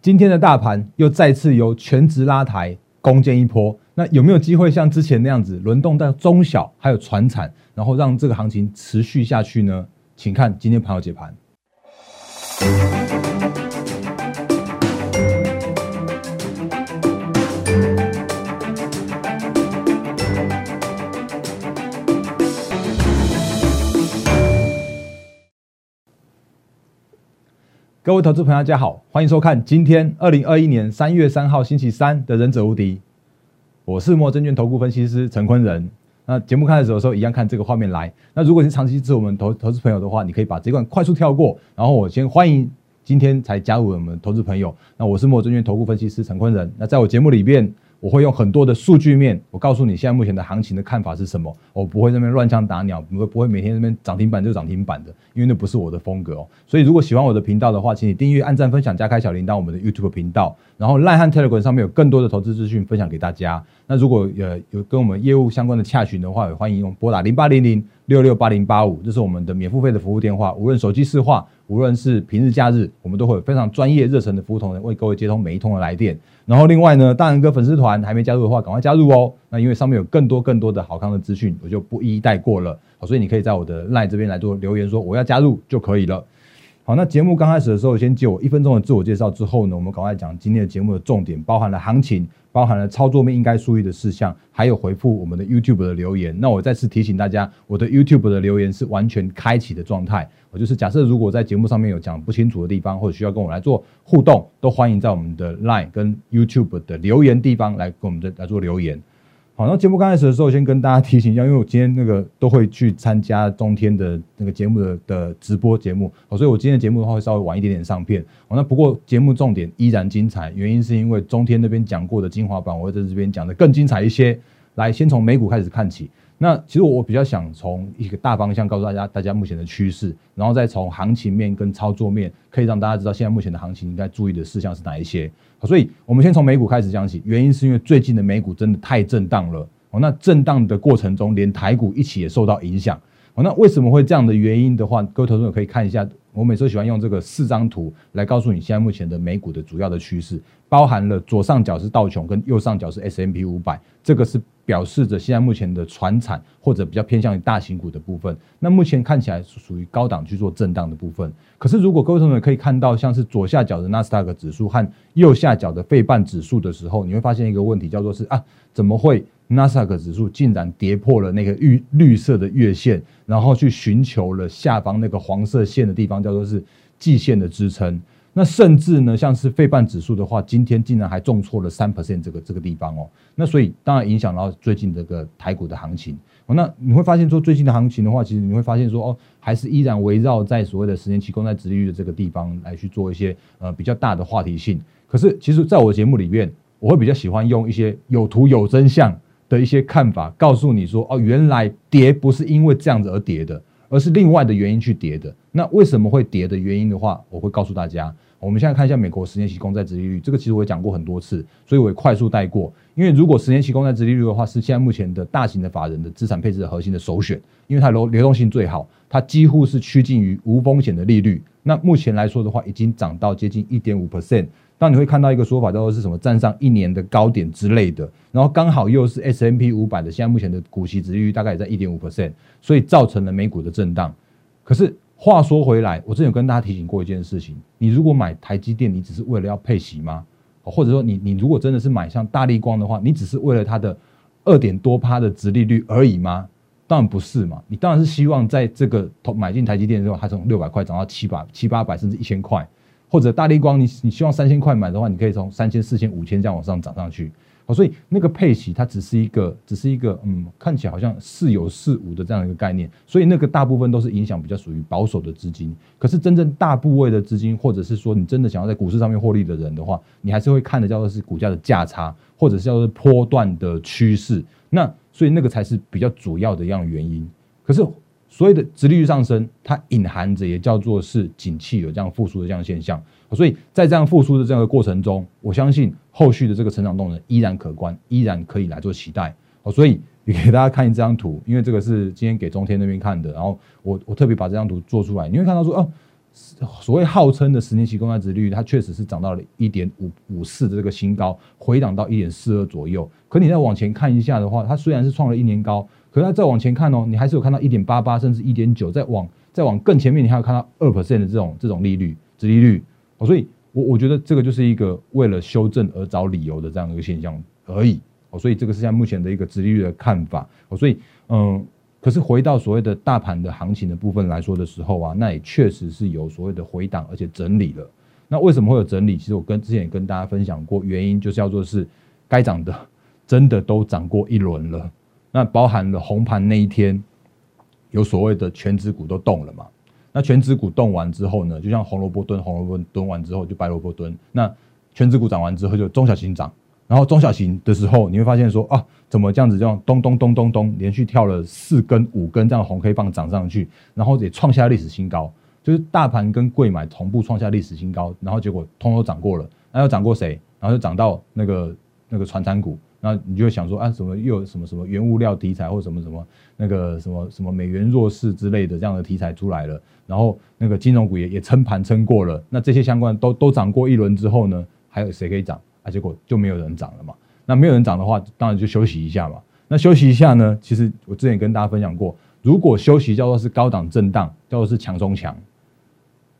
今天的大盘又再次由全职拉抬攻坚一波，那有没有机会像之前那样子轮动到中小还有船产，然后让这个行情持续下去呢？请看今天朋友解盘。各位投资朋友，大家好，欢迎收看今天二零二一年三月三号星期三的《忍者无敌》，我是莫证券投顾分析师陈坤仁。那节目开始的时候，一样看这个画面来。那如果你是长期支持我们投投资朋友的话，你可以把这段快速跳过。然后我先欢迎今天才加入我们投资朋友。那我是莫证券投顾分析师陈坤仁。那在我节目里边。我会用很多的数据面，我告诉你现在目前的行情的看法是什么。我不会那边乱枪打鸟，不会不会每天那边涨停板就涨停板的，因为那不是我的风格哦。所以如果喜欢我的频道的话，请你订阅、按赞、分享、加开小铃铛，我们的 YouTube 频道。然后赖汉 Telegram 上面有更多的投资资讯分享给大家。那如果呃有跟我们业务相关的洽询的话，也欢迎用拨打零八零零六六八零八五，这是我们的免付费的服务电话。无论手机市话，无论是平日假日，我们都会有非常专业热忱的服务同仁为各位接通每一通的来电。然后另外呢，大仁哥粉丝团还没加入的话，赶快加入哦。那因为上面有更多更多的好康的资讯，我就不一一带过了。好，所以你可以在我的赖这边来做留言，说我要加入就可以了。好，那节目刚开始的时候，先借我一分钟的自我介绍之后呢，我们赶快讲今天的节目的重点，包含了行情，包含了操作面应该注意的事项，还有回复我们的 YouTube 的留言。那我再次提醒大家，我的 YouTube 的留言是完全开启的状态。我就是假设如果在节目上面有讲不清楚的地方，或者需要跟我来做互动，都欢迎在我们的 Line 跟 YouTube 的留言地方来跟我们的来做留言。好，那节目刚开始的时候，先跟大家提醒一下，因为我今天那个都会去参加中天的那个节目的的直播节目，所以我今天的节目的话会稍微晚一点点上片。好，那不过节目重点依然精彩，原因是因为中天那边讲过的精华版，我会在这边讲的更精彩一些。来，先从美股开始看起。那其实我比较想从一个大方向告诉大家，大家目前的趋势，然后再从行情面跟操作面，可以让大家知道现在目前的行情应该注意的事项是哪一些。所以，我们先从美股开始讲起。原因是因为最近的美股真的太震荡了哦。那震荡的过程中，连台股一起也受到影响哦。那为什么会这样的原因的话，各位投资者可以看一下。我每次喜欢用这个四张图来告诉你现在目前的美股的主要的趋势，包含了左上角是道琼，跟右上角是 S M P 五百，这个是。表示着现在目前的船产或者比较偏向于大型股的部分，那目前看起来是属于高档去做震荡的部分。可是如果各位同学可以看到，像是左下角的纳斯达克指数和右下角的费半指数的时候，你会发现一个问题，叫做是啊，怎么会纳斯达克指数竟然跌破了那个绿绿色的月线，然后去寻求了下方那个黄色线的地方，叫做是季线的支撑。那甚至呢，像是费半指数的话，今天竟然还重挫了三 percent 这个这个地方哦。那所以当然影响到最近这个台股的行情。那你会发现说最近的行情的话，其实你会发现说哦，还是依然围绕在所谓的十年期公债殖利率的这个地方来去做一些呃比较大的话题性。可是其实在我节目里面，我会比较喜欢用一些有图有真相的一些看法，告诉你说哦，原来跌不是因为这样子而跌的，而是另外的原因去跌的。那为什么会跌的原因的话，我会告诉大家。我们现在看一下美国十年期公债殖利率，这个其实我也讲过很多次，所以我也快速带过。因为如果十年期公债殖利率的话，是现在目前的大型的法人的资产配置的核心的首选，因为它流流动性最好，它几乎是趋近于无风险的利率。那目前来说的话，已经涨到接近一点五 percent。当你会看到一个说法叫做是什么站上一年的高点之类的，然后刚好又是 S M P 五百的现在目前的股息殖利率大概也在一点五 percent，所以造成了美股的震荡。可是。话说回来，我之前有跟大家提醒过一件事情：你如果买台积电，你只是为了要配息吗？或者说，你你如果真的是买像大力光的话，你只是为了它的二点多趴的殖利率而已吗？当然不是嘛！你当然是希望在这个投买进台积电之后，它从六百块涨到七百、七八百，甚至一千块，或者大力光，你你希望三千块买的话，你可以从三千、四千、五千这样往上涨上去。哦，所以那个配息它只是一个，只是一个，嗯，看起来好像似有似无的这样一个概念。所以那个大部分都是影响比较属于保守的资金。可是真正大部位的资金，或者是说你真的想要在股市上面获利的人的话，你还是会看的叫做是股价的价差，或者是叫做波段的趋势。那所以那个才是比较主要的一样原因。可是所谓的殖利率上升，它隐含着也叫做是景气有这样复苏的这样现象。所以在这样复苏的这样的过程中，我相信后续的这个成长动能依然可观，依然可以来做期待。哦，所以也给大家看一张图，因为这个是今天给中天那边看的，然后我我特别把这张图做出来，你会看到说，哦，所谓号称的十年期公债殖利率，它确实是涨到了一点五五四的这个新高，回档到一点四二左右。可你再往前看一下的话，它虽然是创了一年高，可是再往前看哦，你还是有看到一点八八甚至一点九，再往再往更前面，你还有看到二 percent 的这种这种利率，殖利率。哦，所以我我觉得这个就是一个为了修正而找理由的这样一个现象而已。哦，所以这个是现在目前的一个殖利率的看法。哦，所以嗯。可是回到所谓的大盘的行情的部分来说的时候啊，那也确实是有所谓的回档，而且整理了。那为什么会有整理？其实我跟之前也跟大家分享过，原因就是叫做是该涨的真的都涨过一轮了。那包含了红盘那一天，有所谓的全指股都动了嘛？那全指股动完之后呢，就像红萝卜蹲，红萝卜蹲完之后就白萝卜蹲。那全指股涨完之后就中小型涨。然后中小型的时候，你会发现说啊，怎么这样子这样咚咚咚咚咚连续跳了四根五根这样红黑棒涨上去，然后也创下历史新高，就是大盘跟贵买同步创下历史新高，然后结果通通涨过了，那又涨过谁？然后就涨到那个那个传产股，那你就会想说啊，什么又有什么什么原物料题材或什么什么那个什么什么美元弱势之类的这样的题材出来了，然后那个金融股也也撑盘撑过了，那这些相关都都涨过一轮之后呢，还有谁可以涨啊？结果就没有人涨了嘛？那没有人涨的话，当然就休息一下嘛。那休息一下呢？其实我之前跟大家分享过，如果休息叫做是高档震荡，叫做是强中强，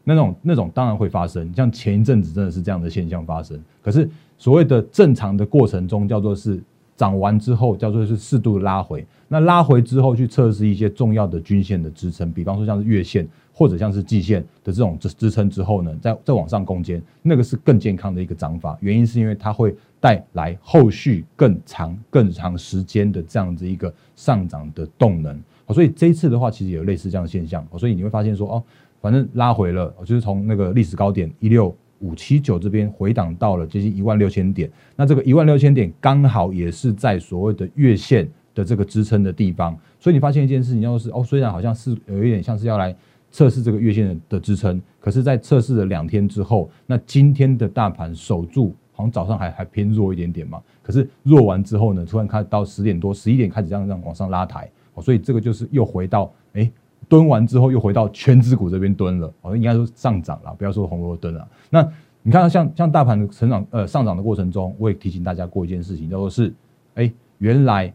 那种那种当然会发生。像前一阵子真的是这样的现象发生。可是所谓的正常的过程中，叫做是涨完之后，叫做是适度的拉回。那拉回之后去测试一些重要的均线的支撑，比方说像是月线。或者像是季线的这种支支撑之后呢，再再往上攻坚，那个是更健康的一个涨法。原因是因为它会带来后续更长、更长时间的这样子一个上涨的动能。所以这一次的话，其实有类似这样的现象。所以你会发现说，哦，反正拉回了，就是从那个历史高点一六五七九这边回档到了接近一万六千点。那这个一万六千点刚好也是在所谓的月线的这个支撑的地方。所以你发现一件事情，就是哦，虽然好像是有一点像是要来。测试这个月线的支撑，可是，在测试了两天之后，那今天的大盘守住，好像早上还还偏弱一点点嘛。可是弱完之后呢，突然看到十点多、十一点开始这样这样往上拉抬，哦，所以这个就是又回到哎蹲完之后又回到全指股这边蹲了，哦，应该说上涨了，不要说红萝卜蹲了。那你看像像大盘的成长呃上涨的过程中，我也提醒大家过一件事情，叫做是哎原来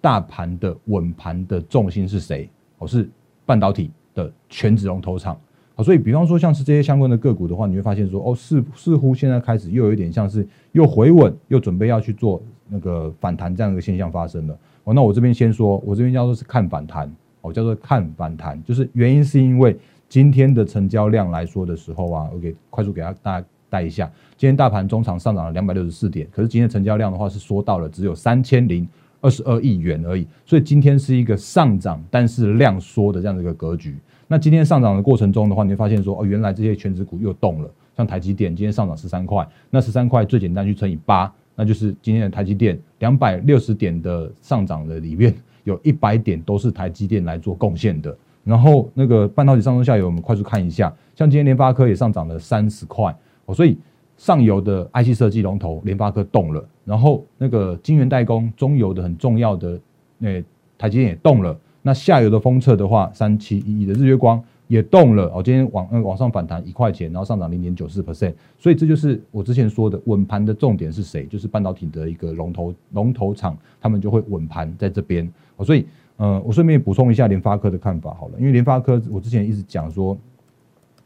大盘的稳盘的重心是谁？哦，是半导体。的全指龙头厂，好，所以比方说像是这些相关的个股的话，你会发现说，哦，似似乎现在开始又有一点像是又回稳，又准备要去做那个反弹这样一个现象发生了。哦，那我这边先说，我这边叫做是看反弹，哦，叫做看反弹，就是原因是因为今天的成交量来说的时候啊，OK，快速给大家带一下，今天大盘中场上涨了两百六十四点，可是今天成交量的话是缩到了只有三千零。二十二亿元而已，所以今天是一个上涨，但是量缩的这样的一个格局。那今天上涨的过程中的话，你会发现说，哦，原来这些全指股又动了。像台积电今天上涨十三块，那十三块最简单去乘以八，那就是今天的台积电两百六十点的上涨的里面，有一百点都是台积电来做贡献的。然后那个半导体上中下游，我们快速看一下，像今天联发科也上涨了三十块，哦，所以。上游的 IC 设计龙头联发科动了，然后那个晶圆代工中游的很重要的那台积电也动了。那下游的封测的话，三七一一的日月光也动了。哦，今天往往上反弹一块钱，然后上涨零点九四 percent。所以这就是我之前说的稳盘的重点是谁？就是半导体的一个龙头龙头厂，他们就会稳盘在这边。哦，所以呃，我顺便补充一下联发科的看法好了，因为联发科我之前一直讲说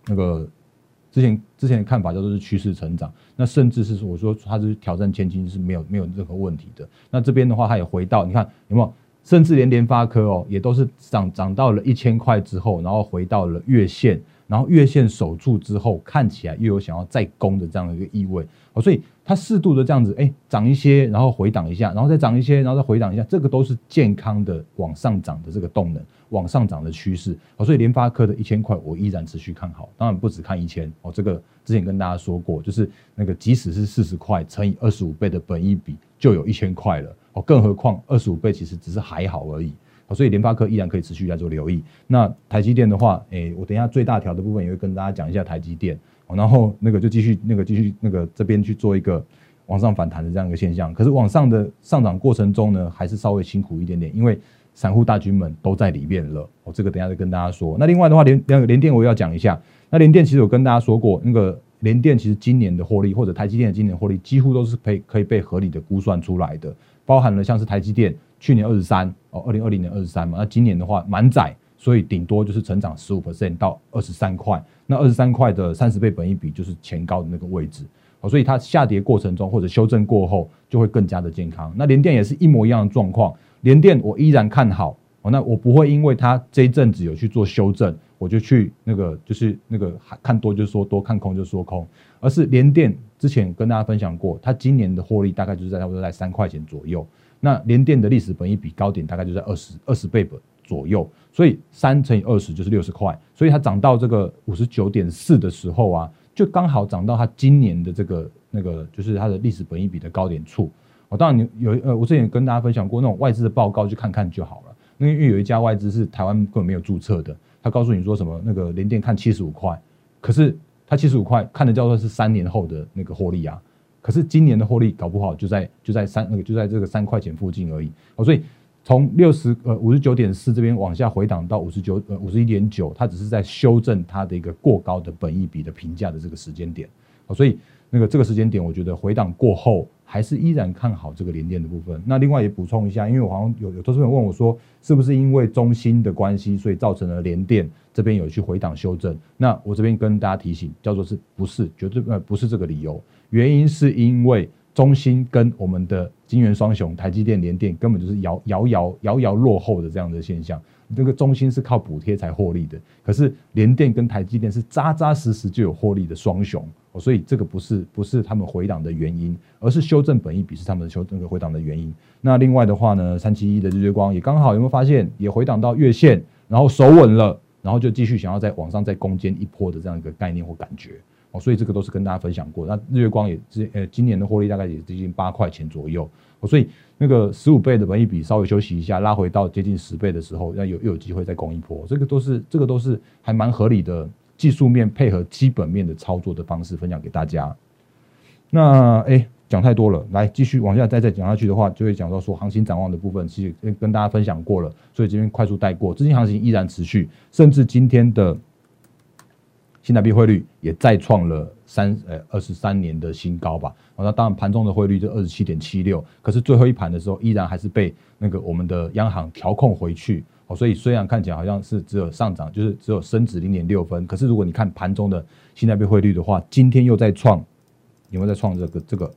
那个。之前之前的看法叫做是趋势成长，那甚至是我说它是挑战千金是没有没有任何问题的。那这边的话，它也回到你看有没有，甚至连联发科哦，也都是涨涨到了一千块之后，然后回到了月线，然后月线守住之后，看起来又有想要再攻的这样的一个意味。哦，所以它适度的这样子，哎，涨一些，然后回档一下，然后再涨一些，然后再回档一下，这个都是健康的往上涨的这个动能。往上涨的趋势，哦，所以联发科的一千块我依然持续看好，当然不止看一千哦，这个之前跟大家说过，就是那个即使是四十块乘以二十五倍的本益比，就有一千块了哦，更何况二十五倍其实只是还好而已哦，所以联发科依然可以持续在做留意。那台积电的话，诶，我等一下最大条的部分也会跟大家讲一下台积电，然后那个就继续那个继续那个这边去做一个往上反弹的这样一个现象，可是往上的上涨过程中呢，还是稍微辛苦一点点，因为。散户大军们都在里面了，我这个等下再跟大家说。那另外的话，连连连电我也要讲一下，那联电其实有跟大家说过，那个联电其实今年的获利或者台积电的今年获利几乎都是可以可以被合理的估算出来的，包含了像是台积电去年二十三哦，二零二零年二十三嘛，那今年的话满载，所以顶多就是成长十五 percent 到二十三块，那二十三块的三十倍本益比就是前高的那个位置。所以它下跌过程中或者修正过后就会更加的健康。那联电也是一模一样的状况，联电我依然看好哦。那我不会因为它这一阵子有去做修正，我就去那个就是那个看多就说多，看空就说空，而是联电之前跟大家分享过，它今年的获利大概就是在差不多在三块钱左右。那联电的历史本益比高点大概就在二十二十倍本左右，所以三乘以二十就是六十块，所以它涨到这个五十九点四的时候啊。就刚好涨到它今年的这个那个，就是它的历史本益比的高点处。我当然你有呃，我之前跟大家分享过那种外资的报告，去看看就好了。那因为有一家外资是台湾根本没有注册的，他告诉你说什么那个连电看七十五块，可是他七十五块看的叫做是三年后的那个获利啊，可是今年的获利搞不好就在就在三那个就在这个三块钱附近而已。哦，所以。从六十呃五十九点四这边往下回档到五十九呃五十一点九，它只是在修正它的一个过高的本益比的评价的这个时间点，所以那个这个时间点，我觉得回档过后还是依然看好这个联电的部分。那另外也补充一下，因为我好像有有投资人问我说，是不是因为中芯的关系，所以造成了联电这边有去回档修正？那我这边跟大家提醒，叫做是不是绝对呃不是这个理由，原因是因为。中芯跟我们的金元双雄台积电联电根本就是遥遥遥遥遥落后的这样的现象。这个中芯是靠补贴才获利的，可是联电跟台积电是扎扎实实就有获利的双雄，所以这个不是不是他们回档的原因，而是修正本意比是他们修正回档的原因。那另外的话呢，三七一的日月光也刚好有没有发现也回档到月线，然后守稳了，然后就继续想要在往上再攻坚一波的这样一个概念或感觉。哦所以这个都是跟大家分享过。那日月光也是呃，今年的获利大概也接近八块钱左右。所以那个十五倍的本益比稍微休息一下，拉回到接近十倍的时候，要有又有机会再攻一波。这个都是这个都是还蛮合理的技术面配合基本面的操作的方式，分享给大家。那哎，讲太多了，来继续往下再再讲下去的话，就会讲到说行情展望的部分，其实跟跟大家分享过了，所以这边快速带过。资金行情依然持续，甚至今天的。新台币汇率也再创了三呃二十三年的新高吧。那当然盘中的汇率就二十七点七六，可是最后一盘的时候依然还是被那个我们的央行调控回去。哦，所以虽然看起来好像是只有上涨，就是只有升值零点六分，可是如果你看盘中的新台币汇率的话，今天又在创有没有在创这个这个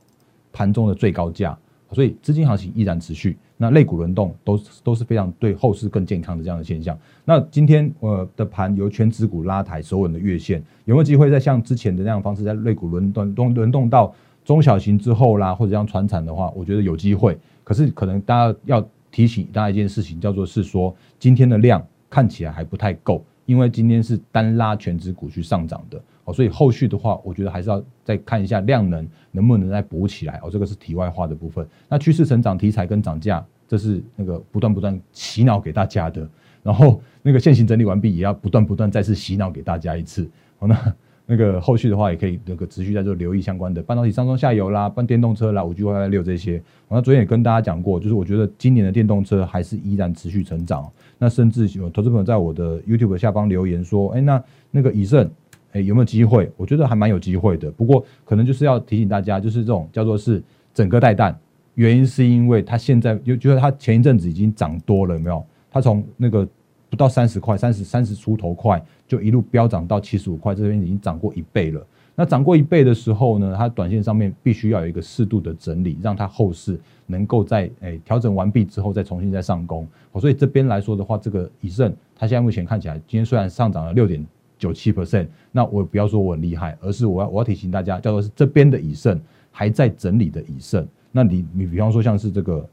盘中的最高价？所以资金行情依然持续。那类股轮动都都是非常对后市更健康的这样的现象。那今天呃的盘由全指股拉抬，守稳的月线，有没有机会再像之前的那样方式，在类股轮动动轮动到中小型之后啦，或者像传产的话，我觉得有机会。可是可能大家要提醒大家一件事情，叫做是说今天的量看起来还不太够，因为今天是单拉全指股去上涨的。所以后续的话，我觉得还是要再看一下量能能不能再补起来哦。这个是题外话的部分。那趋势成长题材跟涨价，这是那个不断不断洗脑给大家的。然后那个现行整理完毕，也要不断不断再次洗脑给大家一次。好，那那个后续的话，也可以那个持续在做留意相关的半导体上中下游啦，半电动车啦，五 G 外 i 六这些。我那昨天也跟大家讲过，就是我觉得今年的电动车还是依然持续成长。那甚至有投资朋友在我的 YouTube 下方留言说：“哎，那那个以盛。”哎，有没有机会？我觉得还蛮有机会的。不过可能就是要提醒大家，就是这种叫做是整个带弹，原因是因为它现在就觉得它前一阵子已经涨多了，有没有？它从那个不到三十块、三十三十出头块，就一路飙涨到七十五块，这边已经涨过一倍了。那涨过一倍的时候呢，它短线上面必须要有一个适度的整理，让它后市能够在诶调整完毕之后再重新再上攻。所以这边来说的话，这个以盛它现在目前看起来，今天虽然上涨了六点。九七 percent，那我不要说我很厉害，而是我要我要提醒大家，叫做是这边的以盛还在整理的以盛。那你你比方说像是这个，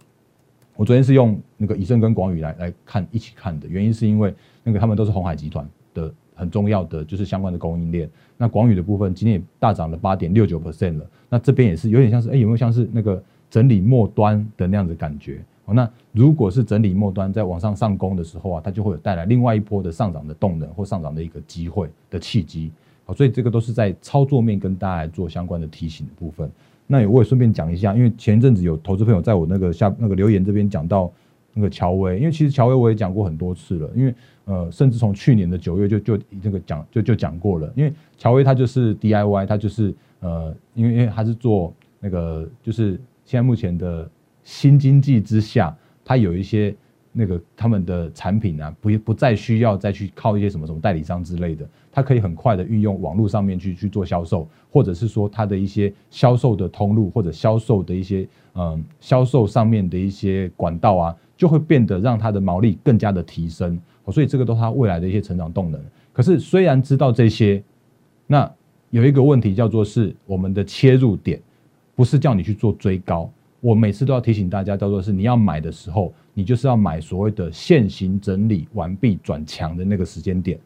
我昨天是用那个以盛跟广宇来来看一起看的，原因是因为那个他们都是红海集团的很重要的就是相关的供应链。那广宇的部分今天也大涨了八点六九 percent 了，那这边也是有点像是哎有没有像是那个整理末端的那样子感觉？那如果是整理末端在往上上攻的时候啊，它就会有带来另外一波的上涨的动能或上涨的一个机会的契机。好，所以这个都是在操作面跟大家做相关的提醒的部分。那也我也顺便讲一下，因为前一阵子有投资朋友在我那个下那个留言这边讲到，那个乔威，因为其实乔威我也讲过很多次了，因为呃，甚至从去年的九月就就那个讲就就讲过了，因为乔威他就是 DIY，他就是呃，因为因为他是做那个就是现在目前的新经济之下，它有一些。那个他们的产品啊，不不再需要再去靠一些什么什么代理商之类的，它可以很快的运用网络上面去去做销售，或者是说它的一些销售的通路或者销售的一些嗯销售上面的一些管道啊，就会变得让它的毛利更加的提升。所以这个都是它未来的一些成长动能。可是虽然知道这些，那有一个问题叫做是我们的切入点，不是叫你去做追高。我每次都要提醒大家，叫做是你要买的时候，你就是要买所谓的现行整理完毕转强的那个时间点。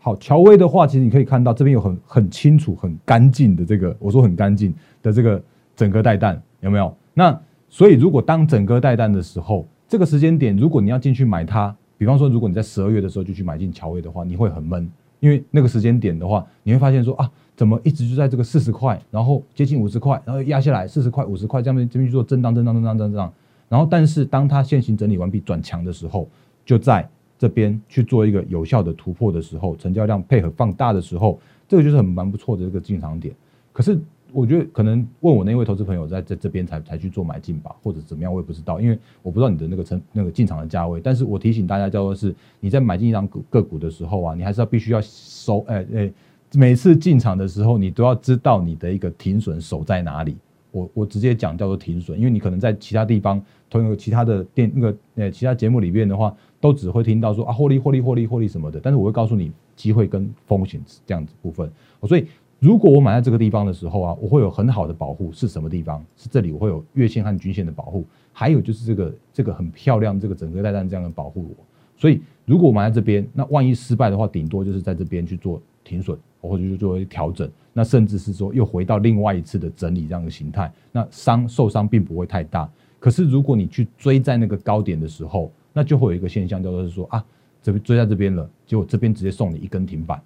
好，乔威的话，其实你可以看到这边有很很清楚、很干净的这个，我说很干净的这个整个带弹有没有？那所以如果当整个带弹的时候，这个时间点，如果你要进去买它，比方说如果你在十二月的时候就去买进乔威的话，你会很闷，因为那个时间点的话，你会发现说啊。怎么一直就在这个四十块，然后接近五十块，然后压下来四十块、五十块，这样这边去做震荡、震荡、震荡、震荡。然后，但是当它现行整理完毕转强的时候，就在这边去做一个有效的突破的时候，成交量配合放大的时候，这个就是很蛮不错的这个进场点。可是，我觉得可能问我那位投资朋友在在这边才才去做买进吧，或者怎么样，我也不知道，因为我不知道你的那个成那个进场的价位。但是我提醒大家，叫做是你在买进一张个个股的时候啊，你还是要必须要收，哎哎。每次进场的时候，你都要知道你的一个停损守在哪里。我我直接讲叫做停损，因为你可能在其他地方，同有其他的电那个呃其他节目里面的话，都只会听到说啊获利获利获利获利什么的。但是我会告诉你机会跟风险这样子部分。所以如果我买在这个地方的时候啊，我会有很好的保护。是什么地方？是这里我会有月线和均线的保护，还有就是这个这个很漂亮这个整个带弹这样的保护我。所以如果我买在这边，那万一失败的话，顶多就是在这边去做停损。或者就作为调整，那甚至是说又回到另外一次的整理这样的形态，那伤受伤并不会太大。可是如果你去追在那个高点的时候，那就会有一个现象叫做是说啊，这边追在这边了，结果这边直接送你一根停板，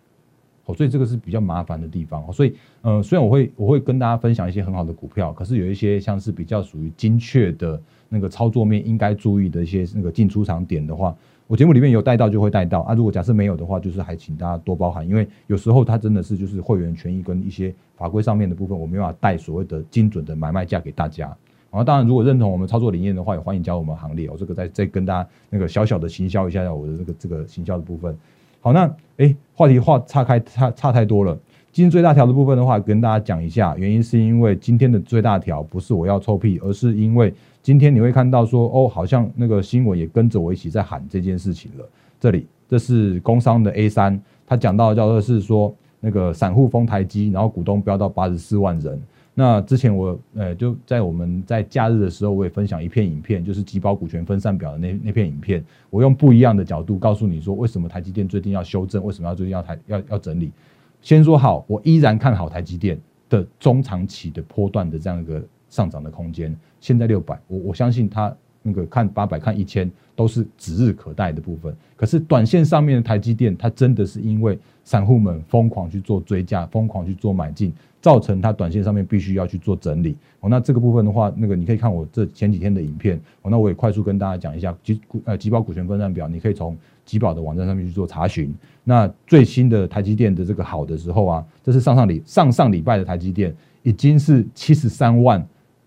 哦，所以这个是比较麻烦的地方。所以呃，虽然我会我会跟大家分享一些很好的股票，可是有一些像是比较属于精确的那个操作面应该注意的一些那个进出场点的话。我节目里面有带到就会带到啊，如果假设没有的话，就是还请大家多包涵，因为有时候它真的是就是会员权益跟一些法规上面的部分，我没办法带所谓的精准的买卖价给大家。然后当然，如果认同我们操作理念的话，也欢迎加入我们行列。我这个再再跟大家那个小小的行销一下我的这个这个行销的部分。好，那哎，话题话岔开差差太多了。今天最大条的部分的话，跟大家讲一下，原因是因为今天的最大条不是我要臭屁，而是因为。今天你会看到说哦，好像那个新闻也跟着我一起在喊这件事情了。这里这是工商的 A 三，他讲到叫做是说那个散户封台积，然后股东飙到八十四万人。那之前我呃就在我们在假日的时候，我也分享一片影片，就是集保股权分散表的那那片影片。我用不一样的角度告诉你说，为什么台积电最近要修正，为什么要最近要台要要整理。先说好，我依然看好台积电的中长期的波段的这样一个。上涨的空间，现在六百，我我相信它那个看八百看一千都是指日可待的部分。可是短线上面的台积电，它真的是因为散户们疯狂去做追加，疯狂去做买进，造成它短线上面必须要去做整理。哦，那这个部分的话，那个你可以看我这前几天的影片。哦，那我也快速跟大家讲一下，集呃集保股权分散表，你可以从集宝的网站上面去做查询。那最新的台积电的这个好的时候啊，这是上上礼上上礼拜的台积电已经是七十三万。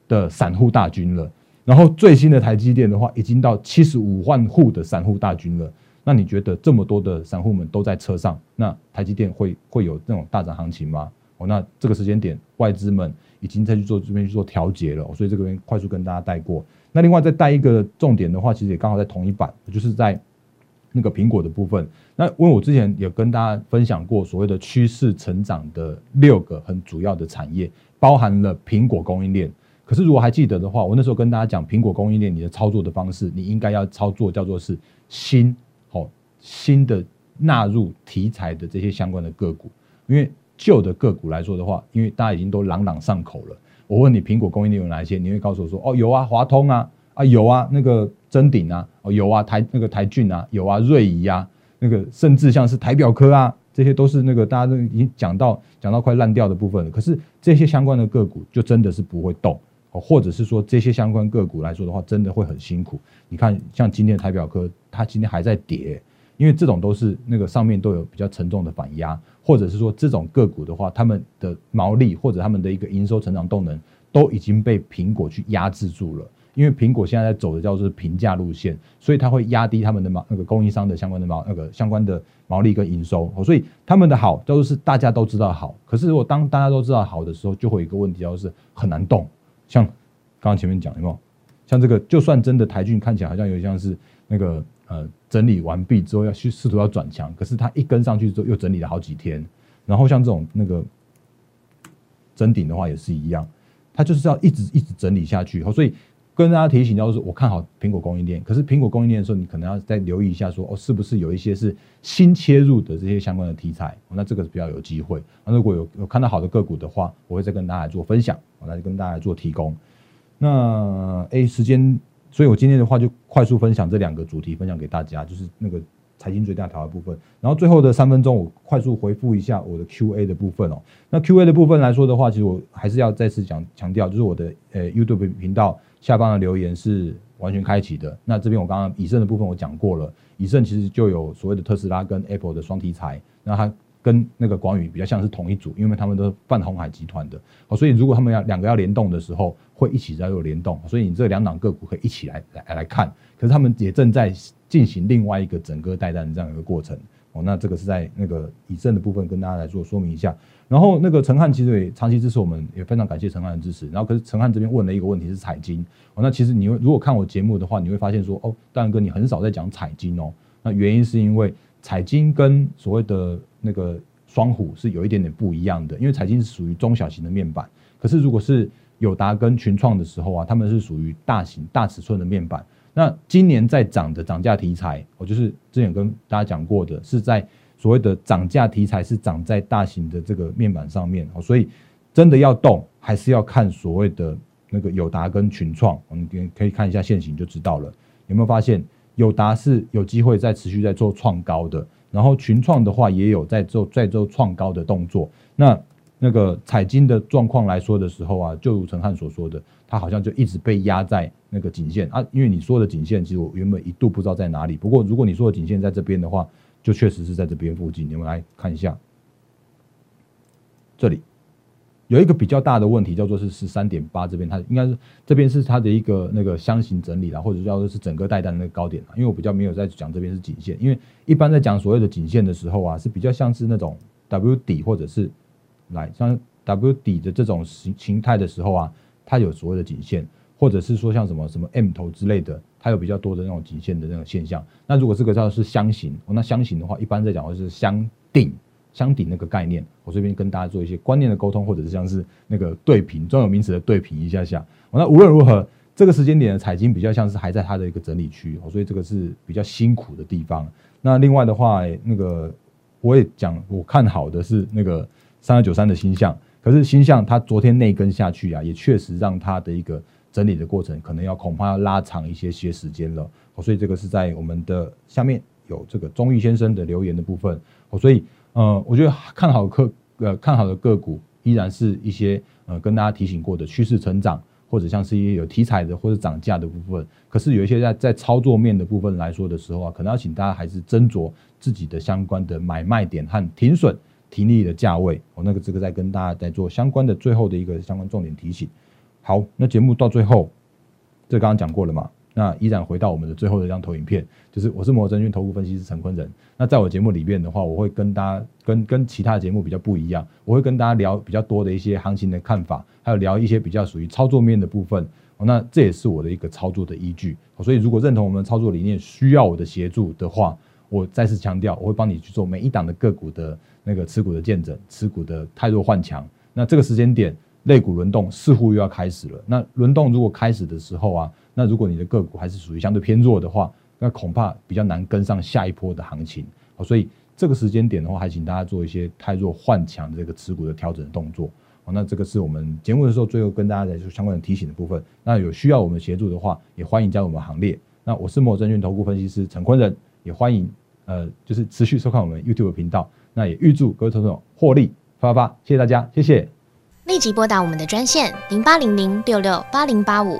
的散户大军了，然后最新的台积电的话，已经到七十五万户的散户大军了。那你觉得这么多的散户们都在车上，那台积电会会有那种大涨行情吗？哦，那这个时间点，外资们已经在去做这边去做调节了，所以这边快速跟大家带过。那另外再带一个重点的话，其实也刚好在同一版，就是在那个苹果的部分。那因为我之前有跟大家分享过所谓的趋势成长的六个很主要的产业，包含了苹果供应链。可是，如果还记得的话，我那时候跟大家讲，苹果供应链你的操作的方式，你应该要操作叫做是新，好新的纳入题材的这些相关的个股，因为旧的个股来说的话，因为大家已经都朗朗上口了。我问你，苹果供应链有哪些？你会告诉我说，哦，有啊，华通啊，啊有啊，那个臻鼎啊，哦有啊，台那个台骏啊，有啊，瑞仪啊，那个甚至像是台表科啊，这些都是那个大家都已经讲到讲到快烂掉的部分了。可是这些相关的个股就真的是不会动。或者是说这些相关个股来说的话，真的会很辛苦。你看，像今天的台表科，它今天还在跌，因为这种都是那个上面都有比较沉重的反压，或者是说这种个股的话，他们的毛利或者他们的一个营收成长动能都已经被苹果去压制住了。因为苹果现在在走的叫做平价路线，所以它会压低他们的毛那个供应商的相关的毛那个相关的毛利跟营收，所以他们的好都是大家都知道好。可是如果当大家都知道好的时候，就会有一个问题，就是很难动。像刚刚前面讲有没有？像这个，就算真的台骏看起来好像有点像是那个呃整理完毕之后要去试图要转强，可是它一跟上去之后又整理了好几天。然后像这种那个真顶的话也是一样，它就是要一直一直整理下去，所以。跟大家提醒，就是我看好苹果供应链，可是苹果供应链的时候，你可能要再留意一下，说哦，是不是有一些是新切入的这些相关的题材？那这个是比较有机会。那如果有有看到好的个股的话，我会再跟大家做分享，我来跟大家做提供。那 A 时间，所以我今天的话就快速分享这两个主题，分享给大家，就是那个财经最大条的部分。然后最后的三分钟，我快速回复一下我的 Q&A 的部分哦。那 Q&A 的部分来说的话，其实我还是要再次讲强调，就是我的呃 YouTube 频道。下方的留言是完全开启的。那这边我刚刚以盛的部分我讲过了，以盛其实就有所谓的特斯拉跟 Apple 的双题材，那它跟那个广宇比较像是同一组，因为他们都是泛红海集团的，哦，所以如果他们要两个要联动的时候，会一起在做联动，所以你这两档个股可以一起来来来看。可是他们也正在进行另外一个整个带单的这样一个过程。哦，那这个是在那个以正的部分跟大家来做说明一下。然后那个陈汉其实也长期支持我们，也非常感谢陈汉的支持。然后可是陈汉这边问了一个问题是彩金。哦，那其实你如果看我节目的话，你会发现说，哦，大然哥你很少在讲彩金哦。那原因是因为彩金跟所谓的那个双虎是有一点点不一样的，因为彩金是属于中小型的面板，可是如果是友达跟群创的时候啊，他们是属于大型大尺寸的面板。那今年在涨的涨价题材，我就是之前跟大家讲过的，是在所谓的涨价题材是涨在大型的这个面板上面哦，所以真的要动，还是要看所谓的那个友达跟群创，我们可以看一下现形就知道了。有没有发现友达是有机会在持续在做创高的，然后群创的话也有在做在做创高的动作。那那个彩金的状况来说的时候啊，就如陈汉所说的，它好像就一直被压在那个颈线啊。因为你说的颈线，其实我原本一度不知道在哪里。不过如果你说的颈线在这边的话，就确实是在这边附近。你们来看一下，这里有一个比较大的问题，叫做是十三点八这边，它应该是这边是它的一个那个箱型整理啦，或者叫做是整个带单的那个高点因为我比较没有在讲这边是颈线，因为一般在讲所谓的颈线的时候啊，是比较像是那种 W 底或者是。来像 W 底的这种形形态的时候啊，它有所谓的颈线，或者是说像什么什么 M 头之类的，它有比较多的那种颈线的那种现象。那如果这个叫是箱型，那箱型的话，一般在讲的是箱顶，箱顶那个概念。我这边跟大家做一些观念的沟通，或者是像是那个对平专有名词的对平一下下。那无论如何，这个时间点的彩金比较像是还在它的一个整理区，所以这个是比较辛苦的地方。那另外的话，那个我也讲，我看好的是那个。三二九三的星象，可是星象它昨天内根下去啊，也确实让它的一个整理的过程可能要恐怕要拉长一些些时间了。所以这个是在我们的下面有这个钟玉先生的留言的部分。所以呃，我觉得看好个呃看好的个股依然是一些呃跟大家提醒过的趋势成长，或者像是一些有题材的或者涨价的部分。可是有一些在在操作面的部分来说的时候啊，可能要请大家还是斟酌自己的相关的买卖点和停损。停利的价位，我那个这个在跟大家在做相关的最后的一个相关重点提醒。好，那节目到最后，这刚刚讲过了嘛？那依然回到我们的最后的一张投影片，就是我是摩证券投顾分析师陈坤仁。那在我节目里面的话，我会跟大家跟跟其他节目比较不一样，我会跟大家聊比较多的一些行情的看法，还有聊一些比较属于操作面的部分。那这也是我的一个操作的依据。所以如果认同我们操作理念，需要我的协助的话，我再次强调，我会帮你去做每一档的个股的。那个持股的见证，持股的太弱换强，那这个时间点，类股轮动似乎又要开始了。那轮动如果开始的时候啊，那如果你的个股还是属于相对偏弱的话，那恐怕比较难跟上下一波的行情。好，所以这个时间点的话，还请大家做一些太弱换强的这个持股的调整动作。好，那这个是我们节目的时候最后跟大家来做相关的提醒的部分。那有需要我们协助的话，也欢迎加入我们行列。那我是摩证券投顾分析师陈坤仁，也欢迎呃，就是持续收看我们 YouTube 频道。那也预祝各位投资者获利发发，谢谢大家，谢谢。立即拨打我们的专线零八零零六六八零八五